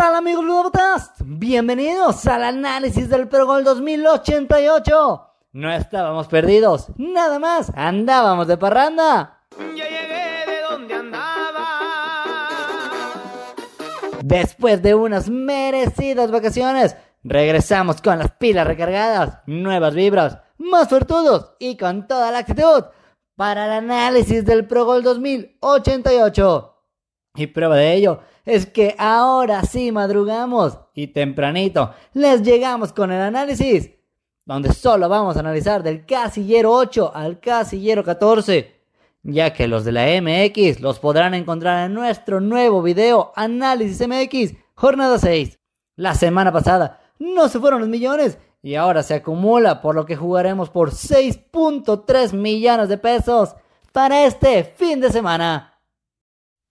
tal amigos? Bienvenidos al análisis del Pro Gol 2088. No estábamos perdidos, nada más, andábamos de parranda. Ya llegué de donde andaba. Después de unas merecidas vacaciones, regresamos con las pilas recargadas, nuevas vibras, más suertudos y con toda la actitud para el análisis del Pro Gol 2088. Y prueba de ello es que ahora sí madrugamos y tempranito les llegamos con el análisis, donde solo vamos a analizar del casillero 8 al casillero 14, ya que los de la MX los podrán encontrar en nuestro nuevo video Análisis MX, jornada 6. La semana pasada no se fueron los millones y ahora se acumula, por lo que jugaremos por 6.3 millones de pesos para este fin de semana.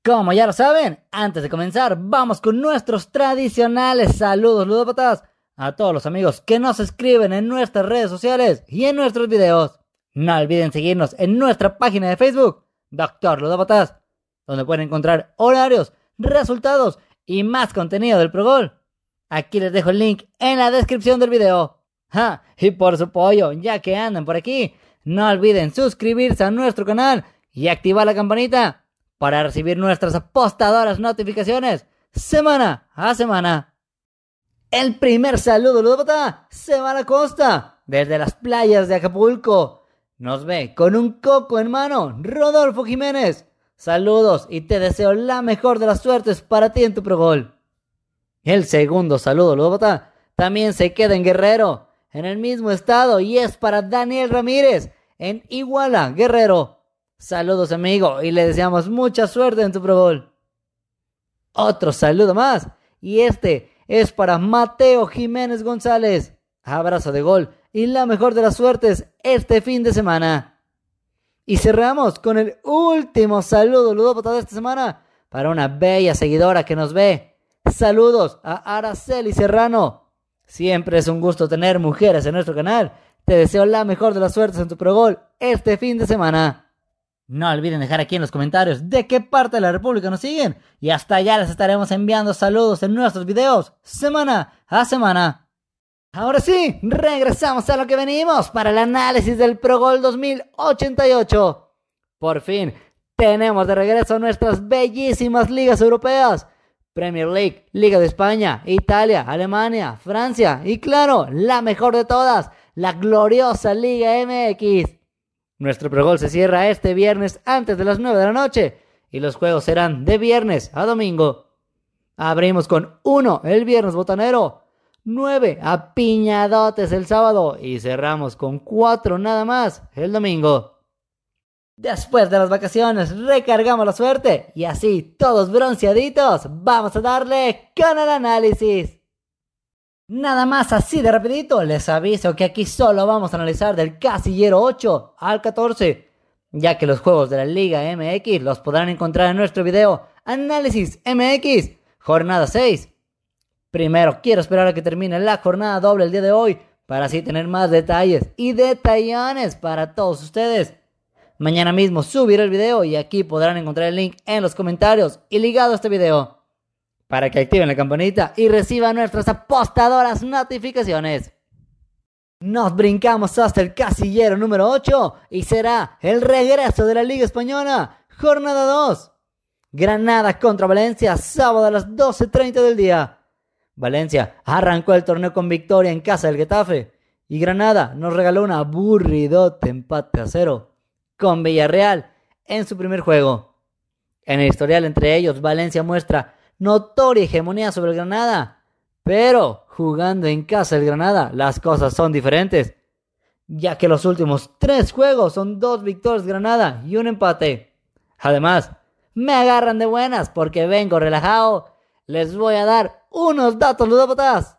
Como ya lo saben, antes de comenzar, vamos con nuestros tradicionales saludos ludópatas a todos los amigos que nos escriben en nuestras redes sociales y en nuestros videos. No olviden seguirnos en nuestra página de Facebook, Doctor Ludópatas, donde pueden encontrar horarios, resultados y más contenido del Progol. Aquí les dejo el link en la descripción del video. Y por su apoyo, ya que andan por aquí, no olviden suscribirse a nuestro canal y activar la campanita para recibir nuestras apostadoras notificaciones semana a semana. El primer saludo, Ludópata, se va a la costa, desde las playas de Acapulco. Nos ve con un coco en mano, Rodolfo Jiménez. Saludos y te deseo la mejor de las suertes para ti en tu progol. El segundo saludo, Ludópata, también se queda en Guerrero, en el mismo estado, y es para Daniel Ramírez, en Iguala, Guerrero. Saludos amigo y le deseamos mucha suerte en tu Pro Bowl. Otro saludo más y este es para Mateo Jiménez González. Abrazo de gol y la mejor de las suertes este fin de semana. Y cerramos con el último saludo ludópata de esta semana para una bella seguidora que nos ve. Saludos a Araceli Serrano. Siempre es un gusto tener mujeres en nuestro canal. Te deseo la mejor de las suertes en tu Pro Gol este fin de semana. No olviden dejar aquí en los comentarios de qué parte de la República nos siguen y hasta allá les estaremos enviando saludos en nuestros videos semana a semana. Ahora sí, regresamos a lo que venimos para el análisis del Pro Gol 2088. Por fin, tenemos de regreso nuestras bellísimas ligas europeas. Premier League, Liga de España, Italia, Alemania, Francia y claro, la mejor de todas, la gloriosa Liga MX. Nuestro pregol se cierra este viernes antes de las 9 de la noche y los juegos serán de viernes a domingo. Abrimos con 1 el viernes botanero, 9 a piñadotes el sábado y cerramos con 4 nada más el domingo. Después de las vacaciones recargamos la suerte y así todos bronceaditos vamos a darle con el análisis. Nada más así de rapidito, les aviso que aquí solo vamos a analizar del casillero 8 al 14, ya que los juegos de la Liga MX los podrán encontrar en nuestro video Análisis MX, jornada 6. Primero, quiero esperar a que termine la jornada doble el día de hoy, para así tener más detalles y detallones para todos ustedes. Mañana mismo subiré el video y aquí podrán encontrar el link en los comentarios y ligado a este video para que activen la campanita y reciban nuestras apostadoras notificaciones. Nos brincamos hasta el casillero número 8 y será el regreso de la Liga Española, jornada 2. Granada contra Valencia, sábado a las 12.30 del día. Valencia arrancó el torneo con victoria en casa del Getafe y Granada nos regaló un aburridote empate a cero con Villarreal en su primer juego. En el historial entre ellos, Valencia muestra notoria hegemonía sobre el Granada. Pero jugando en casa el Granada, las cosas son diferentes. Ya que los últimos tres juegos son dos victorias Granada y un empate. Además, me agarran de buenas porque vengo relajado. Les voy a dar unos datos ludópatas.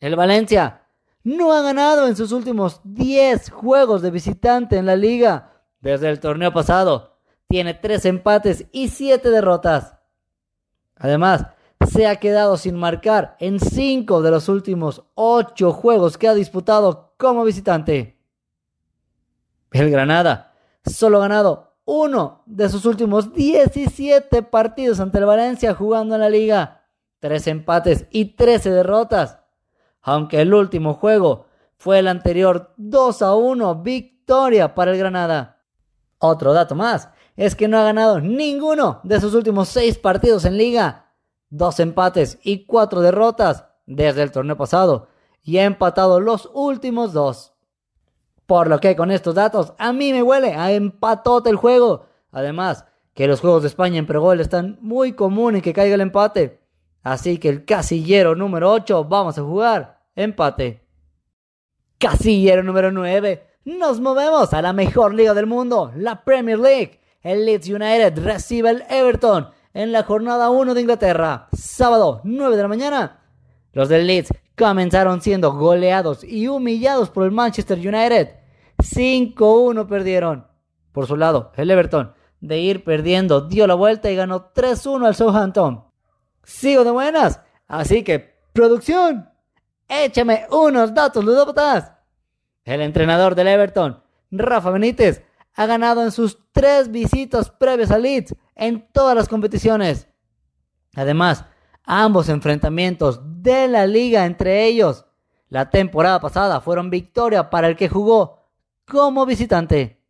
El Valencia no ha ganado en sus últimos 10 juegos de visitante en la liga desde el torneo pasado. Tiene 3 empates y 7 derrotas. Además, se ha quedado sin marcar en 5 de los últimos 8 juegos que ha disputado como visitante. El Granada solo ha ganado uno de sus últimos 17 partidos ante el Valencia jugando en la liga. 3 empates y 13 derrotas. Aunque el último juego fue el anterior 2 a 1 victoria para el Granada. Otro dato más es que no ha ganado ninguno de sus últimos 6 partidos en liga. Dos empates y 4 derrotas desde el torneo pasado y ha empatado los últimos dos. Por lo que con estos datos a mí me huele a empatote el juego. Además, que los juegos de España en pregol están muy comunes que caiga el empate. Así que el casillero número 8 vamos a jugar empate. Casillero número 9. Nos movemos a la mejor liga del mundo, la Premier League. El Leeds United recibe el Everton en la jornada 1 de Inglaterra, sábado 9 de la mañana. Los del Leeds comenzaron siendo goleados y humillados por el Manchester United. 5-1 perdieron. Por su lado, el Everton, de ir perdiendo, dio la vuelta y ganó 3-1 al Southampton. Sigo de buenas, así que, producción, échame unos datos ludópatas. El entrenador del Everton, Rafa Benítez, ha ganado en sus tres visitas previas a Leeds en todas las competiciones. Además, ambos enfrentamientos de la liga entre ellos la temporada pasada fueron victoria para el que jugó como visitante.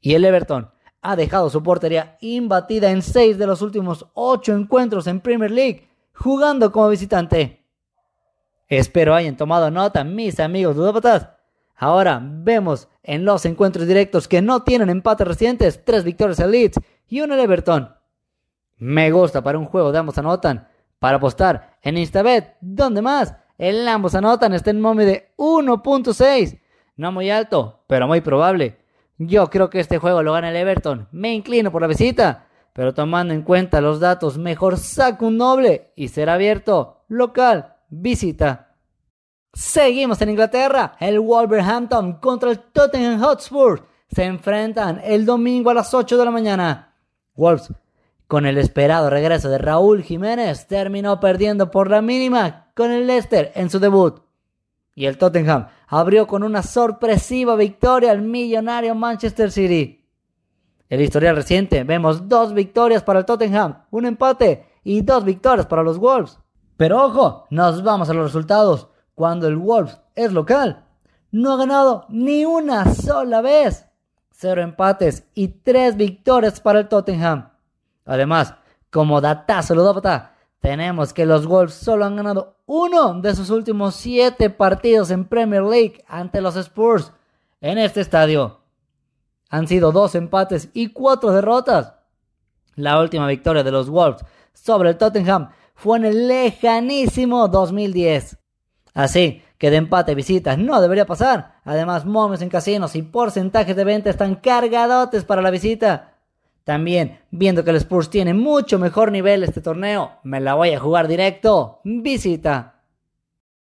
Y el Everton ha dejado su portería imbatida en seis de los últimos ocho encuentros en Premier League jugando como visitante. Espero hayan tomado nota mis amigos ludópatas. Ahora vemos en los encuentros directos que no tienen empates recientes, tres victorias al Leeds y uno al Everton. Me gusta para un juego de ambos anotan. Para apostar en Instabet, ¿dónde más? El ambos anotan está en momio de 1.6. No muy alto, pero muy probable. Yo creo que este juego lo gana el Everton. Me inclino por la visita. Pero tomando en cuenta los datos, mejor saco un doble y será abierto. Local, visita. Seguimos en Inglaterra. El Wolverhampton contra el Tottenham Hotspur se enfrentan el domingo a las 8 de la mañana. Wolves con el esperado regreso de Raúl Jiménez, terminó perdiendo por la mínima con el Leicester en su debut. Y el Tottenham abrió con una sorpresiva victoria al millonario Manchester City. En la historial reciente vemos dos victorias para el Tottenham, un empate y dos victorias para los Wolves. Pero ojo, nos vamos a los resultados. Cuando el Wolves es local, no ha ganado ni una sola vez. Cero empates y tres victorias para el Tottenham. Además, como datazo ludópata, tenemos que los Wolves solo han ganado uno de sus últimos siete partidos en Premier League ante los Spurs en este estadio. Han sido dos empates y cuatro derrotas. La última victoria de los Wolves sobre el Tottenham fue en el lejanísimo 2010. Así que de empate visitas no debería pasar. Además, momios en casinos y porcentajes de venta están cargadotes para la visita. También, viendo que el Spurs tiene mucho mejor nivel este torneo, me la voy a jugar directo. Visita.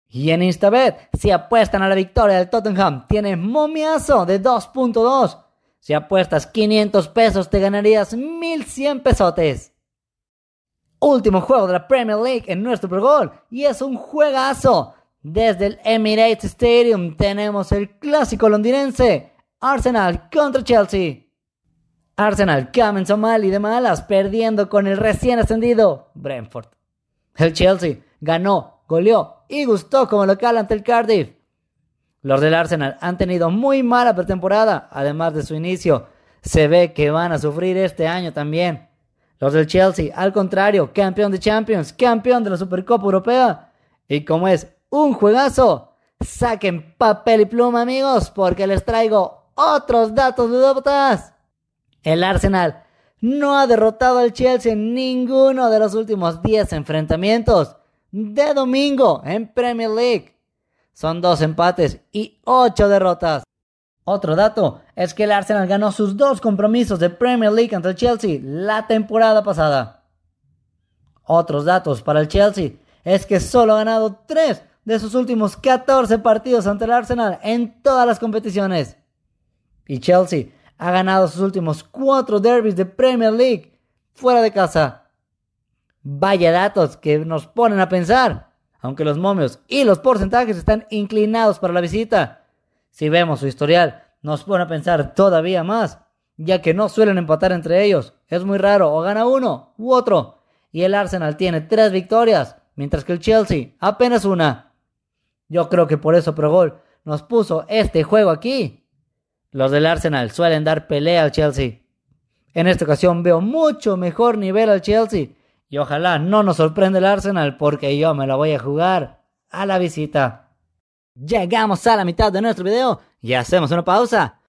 Y en Instabet, si apuestan a la victoria del Tottenham, tiene momiazo de 2.2. Si apuestas 500 pesos, te ganarías 1100 pesotes. Último juego de la Premier League en nuestro Pro y es un juegazo. Desde el Emirates Stadium tenemos el clásico londinense Arsenal contra Chelsea. Arsenal comenzó mal y de malas, perdiendo con el recién ascendido Brentford. El Chelsea ganó, goleó y gustó como local ante el Cardiff. Los del Arsenal han tenido muy mala pretemporada, además de su inicio. Se ve que van a sufrir este año también. Los del Chelsea, al contrario, campeón de Champions, campeón de la Supercopa Europea. Y como es un juegazo, saquen papel y pluma amigos, porque les traigo otros datos de dudotas. El Arsenal no ha derrotado al Chelsea en ninguno de los últimos 10 enfrentamientos de domingo en Premier League. Son dos empates y ocho derrotas. Otro dato es que el Arsenal ganó sus dos compromisos de Premier League ante el Chelsea la temporada pasada. Otros datos para el Chelsea es que solo ha ganado 3 de sus últimos 14 partidos ante el Arsenal en todas las competiciones. Y Chelsea ha ganado sus últimos cuatro derbis de Premier League fuera de casa. Vaya datos que nos ponen a pensar, aunque los momios y los porcentajes están inclinados para la visita. Si vemos su historial, nos pone a pensar todavía más, ya que no suelen empatar entre ellos. Es muy raro, o gana uno u otro. y el Arsenal tiene tres victorias, mientras que el Chelsea apenas una. Yo creo que por eso Progol nos puso este juego aquí. Los del Arsenal suelen dar pelea al Chelsea. En esta ocasión veo mucho mejor nivel al Chelsea y ojalá no nos sorprenda el Arsenal porque yo me lo voy a jugar a la visita. Llegamos a la mitad de nuestro video y hacemos una pausa.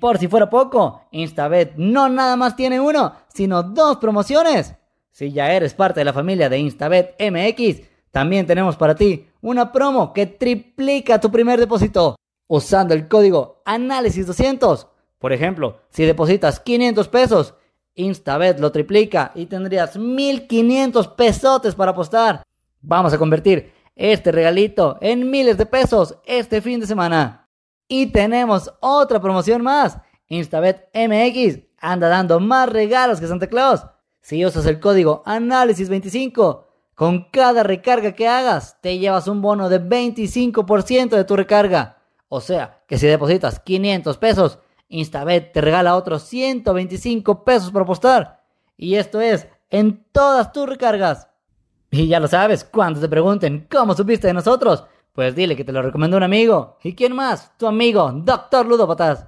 Por si fuera poco, Instabet no nada más tiene uno, sino dos promociones. Si ya eres parte de la familia de Instabet MX, también tenemos para ti una promo que triplica tu primer depósito usando el código Análisis200. Por ejemplo, si depositas 500 pesos, Instabet lo triplica y tendrías 1500 pesotes para apostar. Vamos a convertir este regalito en miles de pesos este fin de semana. Y tenemos otra promoción más. Instabet MX anda dando más regalos que Santa Claus. Si usas el código Análisis25, con cada recarga que hagas, te llevas un bono de 25% de tu recarga. O sea, que si depositas 500 pesos, Instabet te regala otros 125 pesos por apostar. Y esto es en todas tus recargas. Y ya lo sabes, cuando te pregunten cómo supiste de nosotros, pues dile que te lo recomendó un amigo. ¿Y quién más? Tu amigo, Doctor Ludópatas.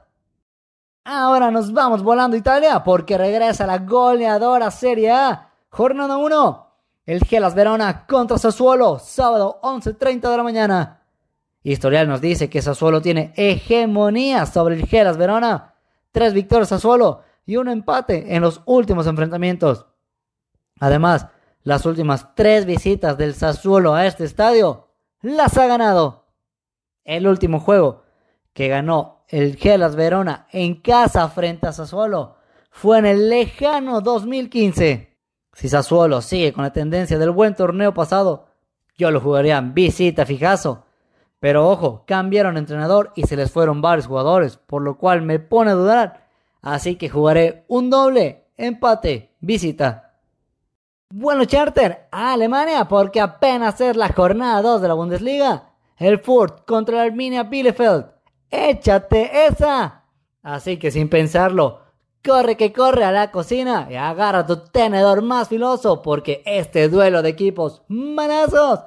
Ahora nos vamos volando a Italia porque regresa la goleadora Serie A. Jornada 1. El Gelas Verona contra Sassuolo, sábado 11.30 de la mañana. Historial nos dice que Sassuolo tiene hegemonía sobre el Gelas Verona. Tres victorias Sassuolo y un empate en los últimos enfrentamientos. Además, las últimas tres visitas del Sassuolo a este estadio las ha ganado. El último juego que ganó el Gelas Verona en casa frente a Sassuolo fue en el lejano 2015. Si Sassuolo sigue con la tendencia del buen torneo pasado, yo lo jugaría en visita fijazo. Pero ojo, cambiaron entrenador y se les fueron varios jugadores, por lo cual me pone a dudar. Así que jugaré un doble, empate, visita. Bueno, Charter, a Alemania, porque apenas es la jornada 2 de la Bundesliga. El Furt contra el Arminia Bielefeld. ¡Échate esa! Así que sin pensarlo, corre que corre a la cocina y agarra tu tenedor más filoso, porque este duelo de equipos manazos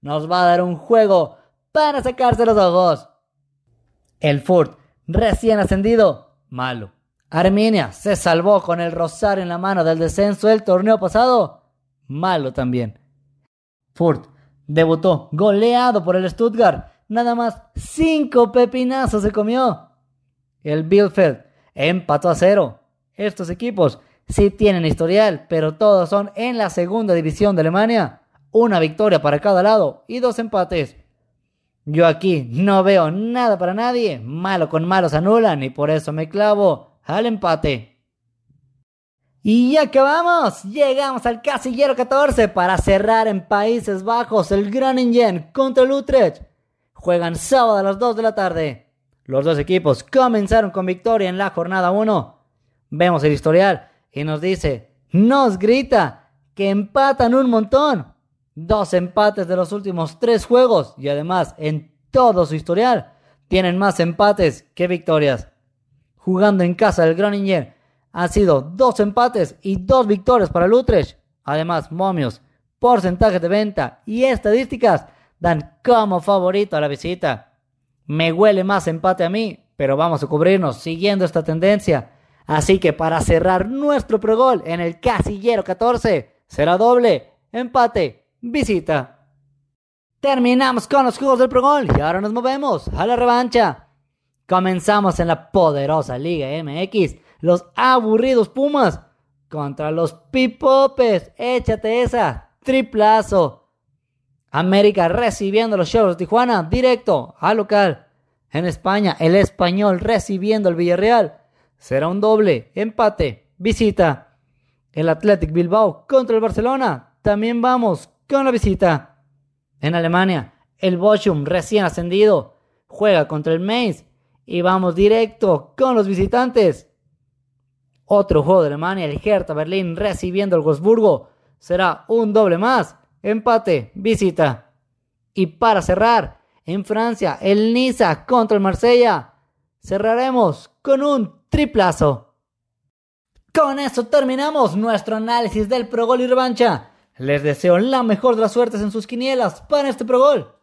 nos va a dar un juego para sacarse los ojos. El Furt, recién ascendido, malo. Arminia se salvó con el rosario en la mano del descenso del torneo pasado. Malo también. Furt debutó goleado por el Stuttgart. Nada más cinco pepinazos se comió. El Bielefeld empató a cero. Estos equipos sí tienen historial, pero todos son en la segunda división de Alemania. Una victoria para cada lado y dos empates. Yo aquí no veo nada para nadie. Malo con malos anulan y por eso me clavo al empate. Y ya acabamos, llegamos al casillero 14 para cerrar en Países Bajos el Groningen contra el Utrecht. Juegan sábado a las 2 de la tarde. Los dos equipos comenzaron con victoria en la jornada 1. Vemos el historial y nos dice, nos grita que empatan un montón. Dos empates de los últimos tres juegos y además en todo su historial tienen más empates que victorias jugando en casa del Groningen. Han sido dos empates y dos victorias para el. Además, momios, porcentajes de venta y estadísticas dan como favorito a la visita. Me huele más empate a mí, pero vamos a cubrirnos siguiendo esta tendencia. Así que para cerrar nuestro pregol en el casillero 14, será doble, empate, visita. Terminamos con los juegos del pregol y ahora nos movemos a la revancha. Comenzamos en la poderosa Liga MX. Los aburridos Pumas contra los Pipopes. Échate esa. Triplazo. América recibiendo a los Cholos de Tijuana directo al local. En España, el español recibiendo al Villarreal. Será un doble. Empate. Visita. El Athletic Bilbao contra el Barcelona. También vamos con la visita. En Alemania, el Bochum recién ascendido. Juega contra el Mainz y vamos directo con los visitantes. Otro juego de Alemania, el Hertha Berlín recibiendo el Wolfsburgo. Será un doble más. Empate, visita. Y para cerrar, en Francia, el Niza contra el Marsella. Cerraremos con un triplazo. Con eso terminamos nuestro análisis del Pro Gol y Revancha. Les deseo la mejor de las suertes en sus quinielas para este Pro Gol.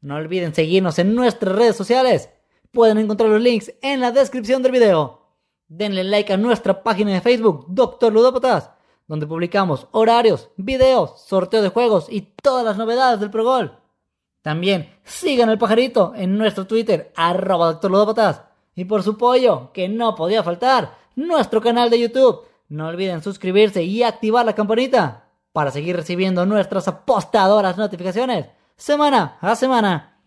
No olviden seguirnos en nuestras redes sociales. Pueden encontrar los links en la descripción del video. Denle like a nuestra página de Facebook, Doctor Ludópatas, donde publicamos horarios, videos, sorteo de juegos y todas las novedades del Pro Gol. También sigan al pajarito en nuestro Twitter, arroba. Y por su pollo, que no podía faltar, nuestro canal de YouTube. No olviden suscribirse y activar la campanita para seguir recibiendo nuestras apostadoras notificaciones semana a semana.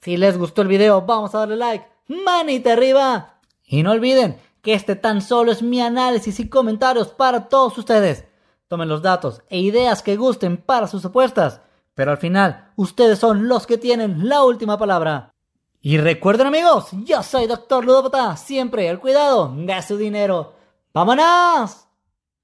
Si les gustó el video, vamos a darle like, manita arriba. Y no olviden que este tan solo es mi análisis y comentarios para todos ustedes. Tomen los datos e ideas que gusten para sus apuestas, pero al final ustedes son los que tienen la última palabra. Y recuerden amigos, yo soy Doctor Ludopata, siempre el cuidado de su dinero. ¡Vámonos!